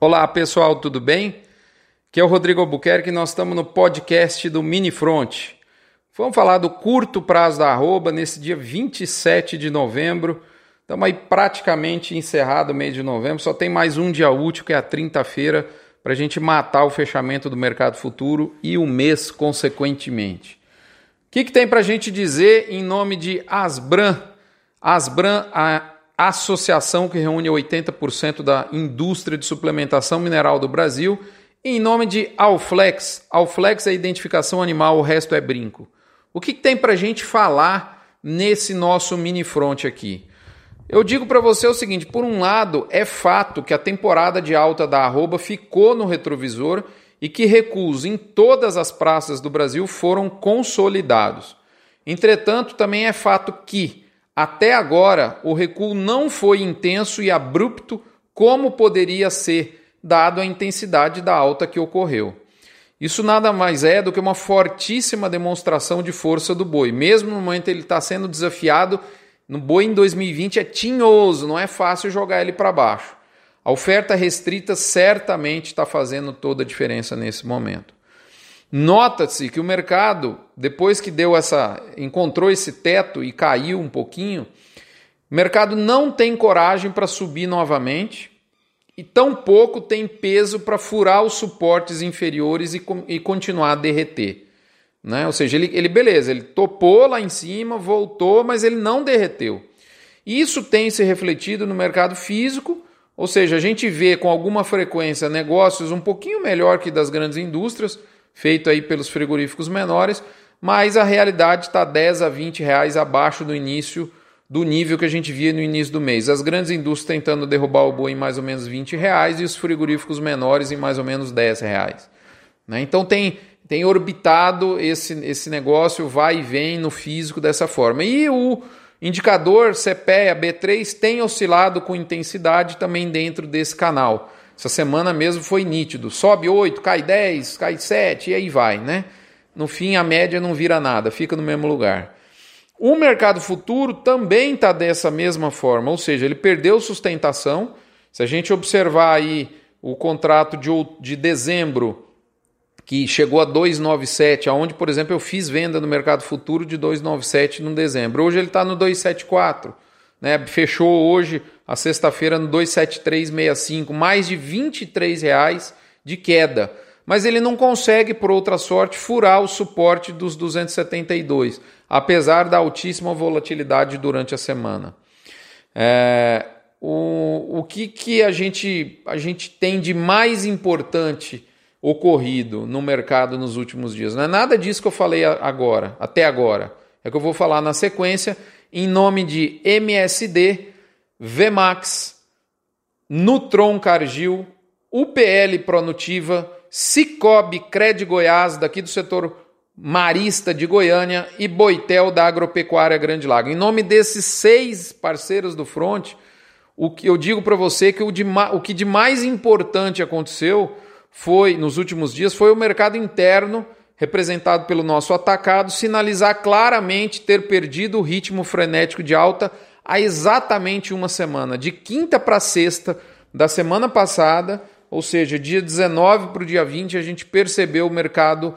Olá pessoal, tudo bem? Aqui é o Rodrigo Albuquerque e nós estamos no podcast do Mini Front. Vamos falar do curto prazo da arroba nesse dia 27 de novembro. Estamos aí praticamente encerrado o mês de novembro, só tem mais um dia útil, que é a 30-feira, para a gente matar o fechamento do mercado futuro e o mês consequentemente. O que, que tem para a gente dizer em nome de Asbran? Asbran, a associação que reúne 80% da indústria de suplementação mineral do Brasil, em nome de Alflex. Alflex é identificação animal, o resto é brinco. O que, tem para gente falar nesse nosso mini front aqui? Eu digo para você o seguinte: por um lado, é fato que a temporada de alta da arroba ficou no retrovisor e que recuos em todas as praças do Brasil foram consolidados. Entretanto, também é fato que até agora, o recuo não foi intenso e abrupto como poderia ser, dado a intensidade da alta que ocorreu. Isso nada mais é do que uma fortíssima demonstração de força do boi. Mesmo no momento ele está sendo desafiado, no boi em 2020 é tinhoso, não é fácil jogar ele para baixo. A oferta restrita certamente está fazendo toda a diferença nesse momento. Nota-se que o mercado, depois que deu essa, encontrou esse teto e caiu um pouquinho, o mercado não tem coragem para subir novamente e tampouco tem peso para furar os suportes inferiores e, e continuar a derreter. Né? Ou seja, ele, ele, beleza, ele topou lá em cima, voltou, mas ele não derreteu. Isso tem se refletido no mercado físico, ou seja, a gente vê com alguma frequência negócios um pouquinho melhor que das grandes indústrias, feito aí pelos frigoríficos menores, mas a realidade está 10 a 20 reais abaixo do início do nível que a gente via no início do mês. As grandes indústrias tentando derrubar o boi em mais ou menos 20 reais e os frigoríficos menores em mais ou menos 10 reais. Né? Então tem, tem orbitado esse, esse negócio, vai e vem no físico dessa forma. E o indicador CPEA B3 tem oscilado com intensidade também dentro desse canal. Essa semana mesmo foi nítido. Sobe 8, cai 10, cai 7 e aí vai, né? No fim, a média não vira nada, fica no mesmo lugar. O mercado futuro também está dessa mesma forma, ou seja, ele perdeu sustentação. Se a gente observar aí o contrato de, de dezembro, que chegou a 297, aonde, por exemplo, eu fiz venda no mercado futuro de 297 no dezembro. Hoje ele está no 274. Né? Fechou hoje, a sexta-feira, no 27365, mais de 23 reais de queda. Mas ele não consegue, por outra sorte, furar o suporte dos 272, apesar da altíssima volatilidade durante a semana. É, o, o que, que a, gente, a gente tem de mais importante ocorrido no mercado nos últimos dias? Não é nada disso que eu falei agora, até agora. É que eu vou falar na sequência em nome de MSD, Vmax, Nutron Cargill, UPL Pronutiva, Cicobi Cred Goiás, daqui do setor marista de Goiânia, e Boitel da Agropecuária Grande Lago. Em nome desses seis parceiros do front, o que eu digo para você que o, de, o que de mais importante aconteceu foi nos últimos dias foi o mercado interno representado pelo nosso atacado, sinalizar claramente ter perdido o ritmo frenético de alta há exatamente uma semana, de quinta para sexta da semana passada, ou seja, dia 19 para o dia 20, a gente percebeu o mercado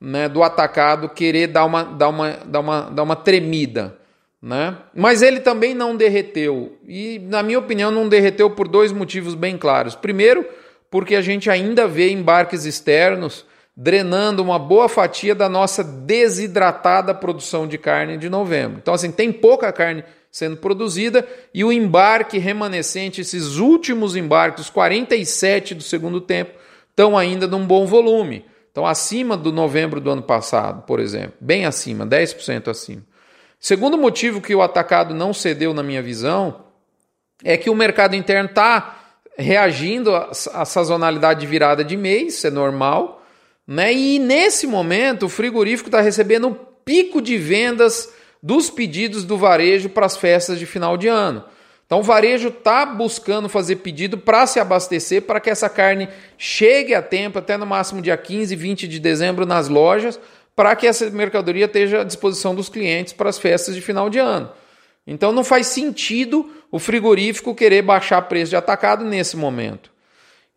né, do atacado querer dar uma, dar uma, dar uma, dar uma tremida. Né? Mas ele também não derreteu. E, na minha opinião, não derreteu por dois motivos bem claros. Primeiro, porque a gente ainda vê embarques externos drenando uma boa fatia da nossa desidratada produção de carne de novembro. Então, assim, tem pouca carne sendo produzida e o embarque remanescente, esses últimos embarques, 47 do segundo tempo, estão ainda num bom volume. Então, acima do novembro do ano passado, por exemplo, bem acima, 10% acima. Segundo motivo que o atacado não cedeu, na minha visão, é que o mercado interno está reagindo à sazonalidade de virada de mês, é normal né? E nesse momento, o frigorífico está recebendo um pico de vendas dos pedidos do varejo para as festas de final de ano. Então, o varejo está buscando fazer pedido para se abastecer, para que essa carne chegue a tempo, até no máximo dia 15, 20 de dezembro, nas lojas, para que essa mercadoria esteja à disposição dos clientes para as festas de final de ano. Então, não faz sentido o frigorífico querer baixar preço de atacado nesse momento.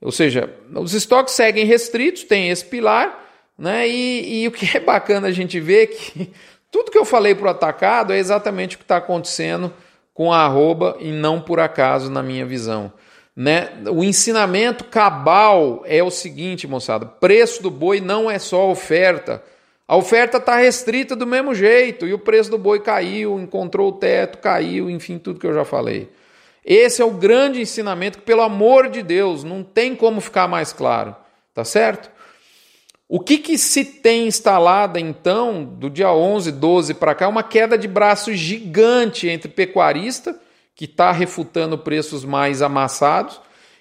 Ou seja, os estoques seguem restritos, tem esse pilar, né? E, e o que é bacana a gente ver é que tudo que eu falei para o atacado é exatamente o que está acontecendo com a arroba e não por acaso, na minha visão. Né? O ensinamento cabal é o seguinte, moçada: preço do boi não é só oferta. A oferta está restrita do mesmo jeito e o preço do boi caiu, encontrou o teto, caiu, enfim, tudo que eu já falei. Esse é o grande ensinamento que, pelo amor de Deus, não tem como ficar mais claro, tá certo? O que, que se tem instalado então, do dia 11, 12 para cá, uma queda de braço gigante entre pecuarista, que está refutando preços mais amassados,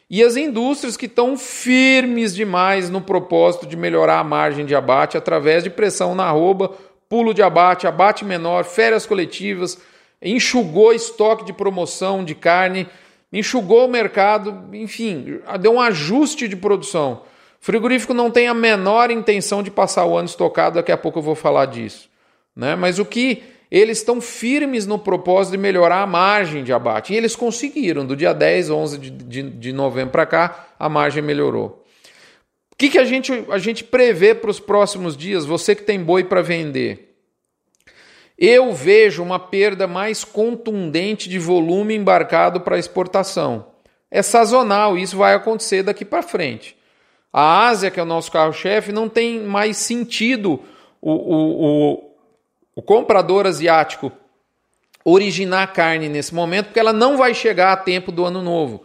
e as indústrias que estão firmes demais no propósito de melhorar a margem de abate através de pressão na arroba, pulo de abate, abate menor, férias coletivas, enxugou estoque de promoção de carne, enxugou o mercado, enfim, deu um ajuste de produção. O frigorífico não tem a menor intenção de passar o ano estocado, daqui a pouco eu vou falar disso. Né? Mas o que eles estão firmes no propósito de melhorar a margem de abate. E eles conseguiram. Do dia 10, 11 de, de, de novembro para cá, a margem melhorou. O que, que a, gente, a gente prevê para os próximos dias? Você que tem boi para vender. Eu vejo uma perda mais contundente de volume embarcado para exportação. É sazonal, isso vai acontecer daqui para frente. A Ásia, que é o nosso carro-chefe, não tem mais sentido o, o, o o comprador asiático originar carne nesse momento, porque ela não vai chegar a tempo do ano novo.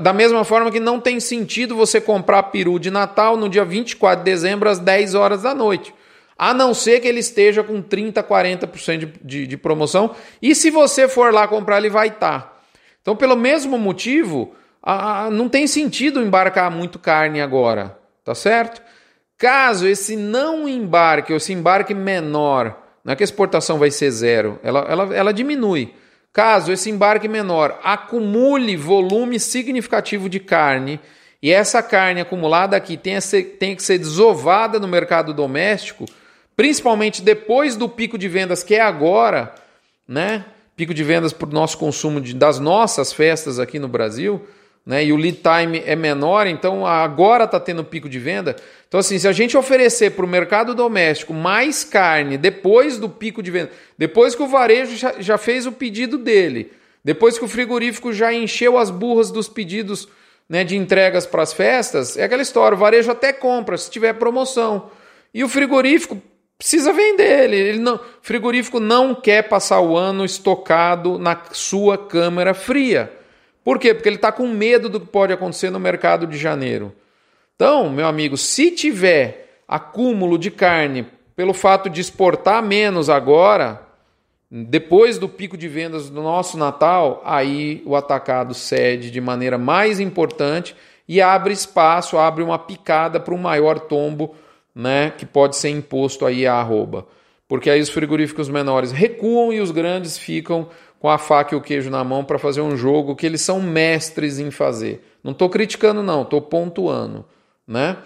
Da, mesma forma que não tem sentido você comprar peru de Natal no dia 24 de dezembro às 10 horas da noite. A não ser que ele esteja com 30%, 40% de, de, de promoção. E se você for lá comprar, ele vai estar. Tá. Então, pelo mesmo motivo, a, a, não tem sentido embarcar muito carne agora. Tá certo? Caso esse não embarque, ou esse embarque menor, não é que a exportação vai ser zero, ela, ela, ela diminui. Caso esse embarque menor acumule volume significativo de carne e essa carne acumulada aqui tenha, tenha que ser desovada no mercado doméstico, principalmente depois do pico de vendas que é agora, né? Pico de vendas para o nosso consumo de, das nossas festas aqui no Brasil né? E o lead time é menor, então agora está tendo pico de venda. Então, assim, se a gente oferecer para o mercado doméstico mais carne depois do pico de venda, depois que o varejo já, já fez o pedido dele, depois que o frigorífico já encheu as burras dos pedidos né, de entregas para as festas, é aquela história: o varejo até compra se tiver promoção. E o frigorífico precisa vender ele. ele não, frigorífico não quer passar o ano estocado na sua câmara fria. Por quê? Porque ele está com medo do que pode acontecer no mercado de janeiro. Então, meu amigo, se tiver acúmulo de carne pelo fato de exportar menos agora, depois do pico de vendas do nosso Natal, aí o atacado cede de maneira mais importante e abre espaço, abre uma picada para um maior tombo, né, que pode ser imposto aí à arroba. Porque aí os frigoríficos menores recuam e os grandes ficam com a faca e o queijo na mão para fazer um jogo que eles são mestres em fazer. Não estou criticando, não, estou pontuando. Né?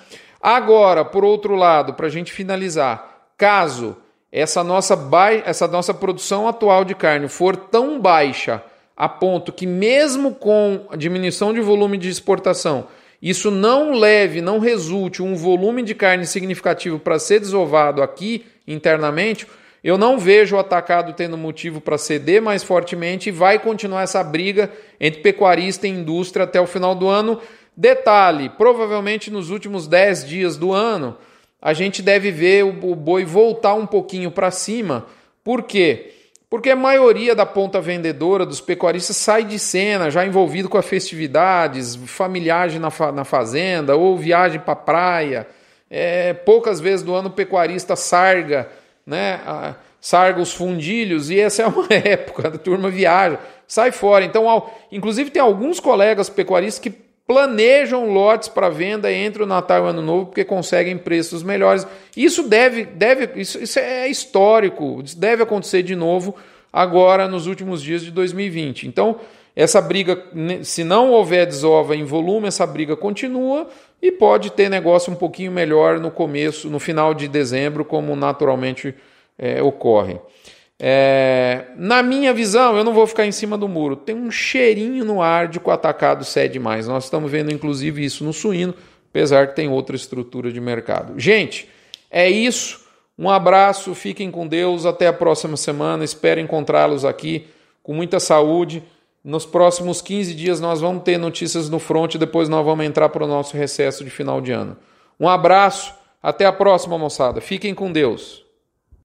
Agora, por outro lado, para a gente finalizar, caso essa nossa, essa nossa produção atual de carne for tão baixa a ponto que, mesmo com a diminuição de volume de exportação, isso não leve, não resulte um volume de carne significativo para ser desovado aqui internamente, eu não vejo o atacado tendo motivo para ceder mais fortemente e vai continuar essa briga entre pecuarista e indústria até o final do ano. Detalhe: provavelmente nos últimos 10 dias do ano, a gente deve ver o boi voltar um pouquinho para cima. Por quê? Porque a maioria da ponta vendedora dos pecuaristas sai de cena, já envolvido com as festividades, familiagem na, fa na fazenda ou viagem para a praia. É, poucas vezes do ano o pecuarista sarga né? Sarga os fundilhos e essa é uma época, a turma viaja, sai fora. Então, ao, inclusive, tem alguns colegas pecuaristas que planejam lotes para venda entre o Natal e o Ano Novo porque conseguem preços melhores. Isso deve, deve isso, isso é histórico, isso deve acontecer de novo agora nos últimos dias de 2020. Então, essa briga, se não houver desova em volume, essa briga continua e pode ter negócio um pouquinho melhor no começo, no final de dezembro, como naturalmente é, ocorre. É, na minha visão, eu não vou ficar em cima do muro. Tem um cheirinho no ar de que o atacado cede mais. Nós estamos vendo, inclusive, isso no suíno, apesar que tem outra estrutura de mercado. Gente, é isso. Um abraço, fiquem com Deus. Até a próxima semana. Espero encontrá-los aqui com muita saúde. Nos próximos 15 dias nós vamos ter notícias no front, depois nós vamos entrar para o nosso recesso de final de ano. Um abraço, até a próxima, moçada. Fiquem com Deus.